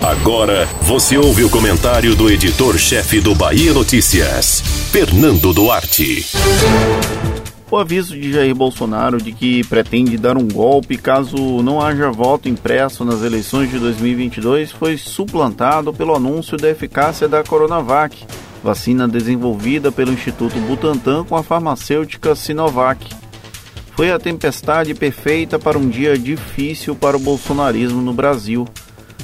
Agora você ouve o comentário do editor-chefe do Bahia Notícias, Fernando Duarte. O aviso de Jair Bolsonaro de que pretende dar um golpe caso não haja voto impresso nas eleições de 2022 foi suplantado pelo anúncio da eficácia da Coronavac, vacina desenvolvida pelo Instituto Butantan com a farmacêutica Sinovac. Foi a tempestade perfeita para um dia difícil para o bolsonarismo no Brasil.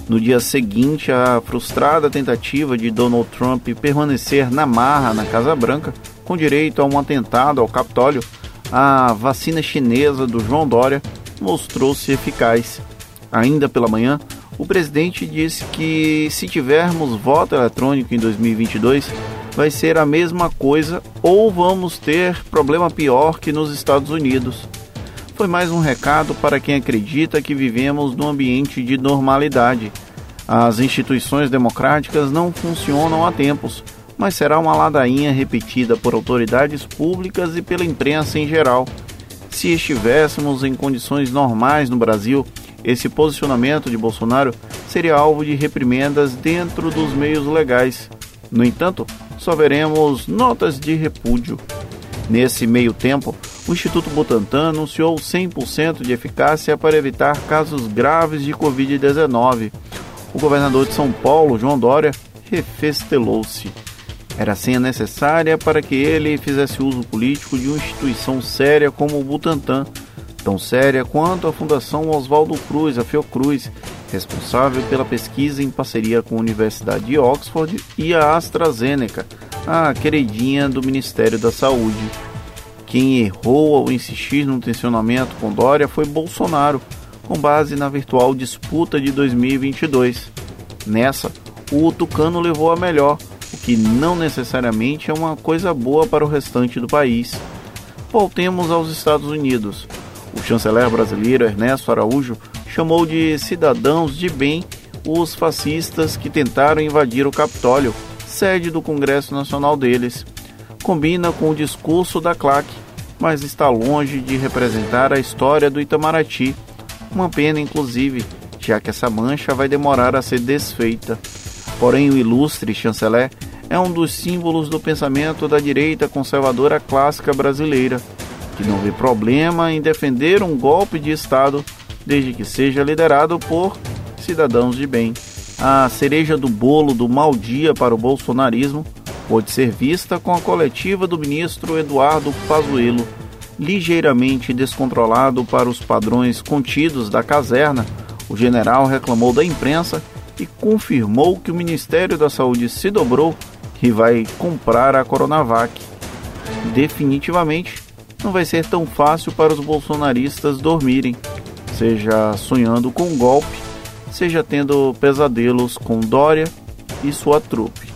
No dia seguinte à frustrada tentativa de Donald Trump permanecer na marra na Casa Branca, com direito a um atentado ao Capitólio, a vacina chinesa do João Dória mostrou-se eficaz. Ainda pela manhã, o presidente disse que se tivermos voto eletrônico em 2022, vai ser a mesma coisa ou vamos ter problema pior que nos Estados Unidos. Foi mais um recado para quem acredita que vivemos num ambiente de normalidade. As instituições democráticas não funcionam há tempos mas será uma ladainha repetida por autoridades públicas e pela imprensa em geral. Se estivéssemos em condições normais no Brasil, esse posicionamento de Bolsonaro seria alvo de reprimendas dentro dos meios legais. No entanto, só veremos notas de repúdio. Nesse meio tempo, o Instituto Butantan anunciou 100% de eficácia para evitar casos graves de Covid-19. O governador de São Paulo, João Dória, refestelou-se. Era senha necessária para que ele fizesse uso político de uma instituição séria como o Butantan, tão séria quanto a Fundação Oswaldo Cruz, a Fiocruz, responsável pela pesquisa em parceria com a Universidade de Oxford e a AstraZeneca, a queridinha do Ministério da Saúde. Quem errou ao insistir no tensionamento com Dória foi Bolsonaro, com base na virtual disputa de 2022. Nessa, o Tucano levou a melhor o que não necessariamente é uma coisa boa para o restante do país. Voltemos aos Estados Unidos. O chanceler brasileiro Ernesto Araújo chamou de cidadãos de bem os fascistas que tentaram invadir o Capitólio, sede do Congresso Nacional deles. Combina com o discurso da claque, mas está longe de representar a história do Itamaraty. Uma pena, inclusive, já que essa mancha vai demorar a ser desfeita. Porém, o ilustre chanceler é um dos símbolos do pensamento da direita conservadora clássica brasileira, que não vê problema em defender um golpe de Estado desde que seja liderado por cidadãos de bem. A cereja do bolo do mau dia para o bolsonarismo pode ser vista com a coletiva do ministro Eduardo Pazuello, ligeiramente descontrolado para os padrões contidos da caserna. O general reclamou da imprensa e confirmou que o Ministério da Saúde se dobrou e vai comprar a Coronavac. Definitivamente não vai ser tão fácil para os bolsonaristas dormirem, seja sonhando com um golpe, seja tendo pesadelos com Dória e sua trupe.